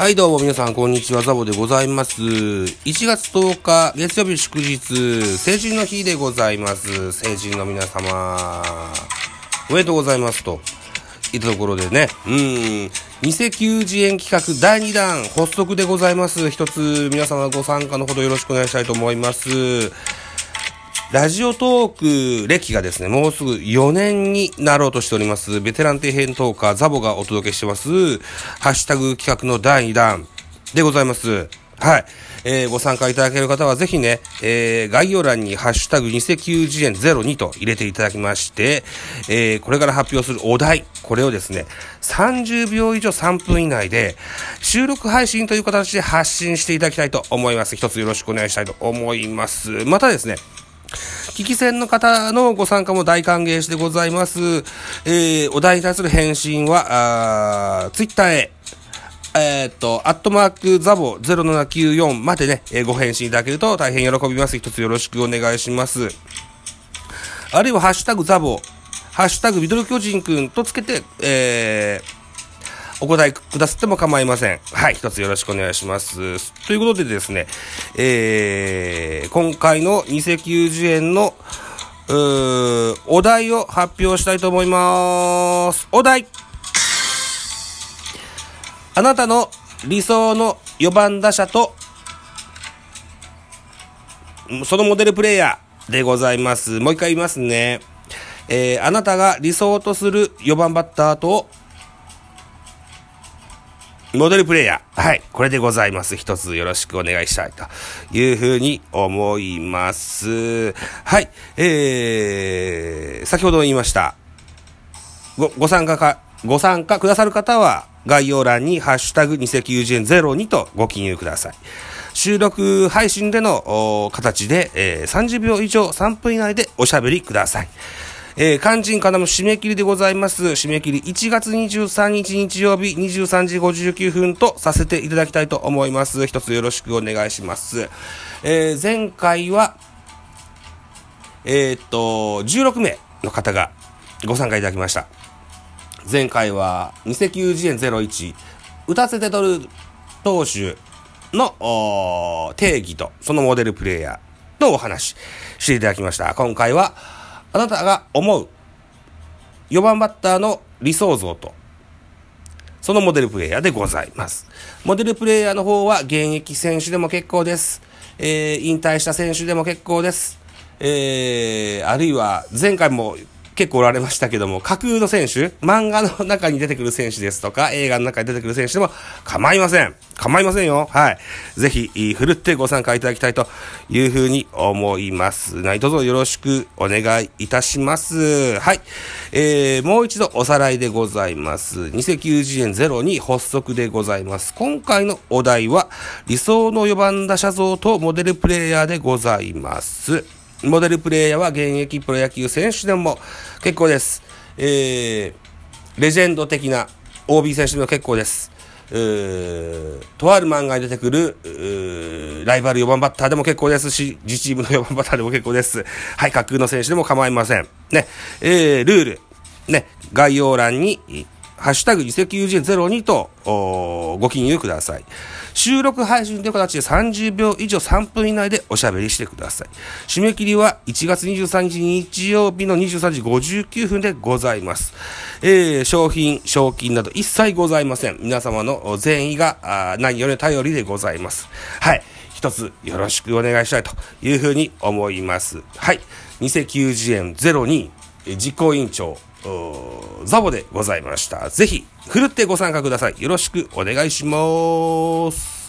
はい、どうも皆さん、こんにちは。ザボでございます。1月10日、月曜日祝日、成人の日でございます。成人の皆様、おめでとうございます。と、いったところでね、うん、偽求人園企画第2弾、発足でございます。一つ、皆様ご参加のほどよろしくお願いしたいと思います。ラジオトーク歴がですね、もうすぐ4年になろうとしております、ベテラン底辺トーカーザボがお届けしてます、ハッシュタグ企画の第2弾でございます。はい。えーご参加いただける方はぜひね、えー概要欄にハッシュタグ偽球次元02と入れていただきまして、えーこれから発表するお題、これをですね、30秒以上3分以内で、収録配信という形で発信していただきたいと思います。一つよろしくお願いしたいと思います。またですね、聞き戦の方のご参加も大歓迎してございます。えー、お題に対する返信は、あツイッターへ、えーっと、アットマークザボ0794までね、えーご返信いただけると大変喜びます。一つよろしくお願いします。あるいは、ハッシュタグザボ、ハッシュタグミドル巨人くんとつけて、えー、お答えくださっても構いません。はい、一つよろしくお願いします。ということでですね、えー、今回の偽90円の、うーお題を発表したいと思います。お題あなたの理想の4番打者と、そのモデルプレイヤーでございます。もう一回言いますね。えー、あなたが理想とする4番バッターと、モデルプレイヤー。はい。これでございます。一つよろしくお願いしたいというふうに思います。はい。えー、先ほど言いました。ご、ご参加か、ご参加くださる方は、概要欄にハッシュタグ2090円02とご記入ください。収録配信でのお形で、えー30秒以上3分以内でおしゃべりください。えー、肝心からの締め切りでございます。締め切り1月23日日曜日23時59分とさせていただきたいと思います。一つよろしくお願いします。えー前回は、えーっと、16名の方がご参加いただきました。前回は、偽球次元01、打たせて取る投手の定義と、そのモデルプレイヤーとお話ししていただきました。今回は、あなたが思う4番バッターの理想像と、そのモデルプレイヤーでございます。モデルプレイヤーの方は現役選手でも結構です。えー、引退した選手でも結構です。えー、あるいは前回も結構おられましたけども、架空の選手、漫画の中に出てくる選手ですとか、映画の中に出てくる選手でも構いません。構いませんよ。はい。ぜひ、いいふるってご参加いただきたいというふうに思います。何卒よろしくお願いいたします。はい。えー、もう一度おさらいでございます。偽90円ゼロに発足でございます。今回のお題は、理想の4番打者像とモデルプレイヤーでございます。モデルプレイヤーは現役プロ野球選手でも結構です。えー、レジェンド的な OB 選手でも結構です。うーとある漫画に出てくる、ライバル4番バッターでも結構ですし、自チームの4番バッターでも結構です。はい、架空の選手でも構いません。ね、えー、ルール、ね、概要欄に、ハッシュタグ、移籍友人02と、ご記入ください。収録配信という形で30秒以上3分以内でおしゃべりしてください。締め切りは1月23日日曜日の23時59分でございます。えー、商品、賞金など一切ございません。皆様の善意が何より頼りでございます。はい。一つよろしくお願いしたいというふうに思います。はい。2090円02実行委員長、ザボでございました。ぜひ、ふるってご参加ください。よろしくお願いします。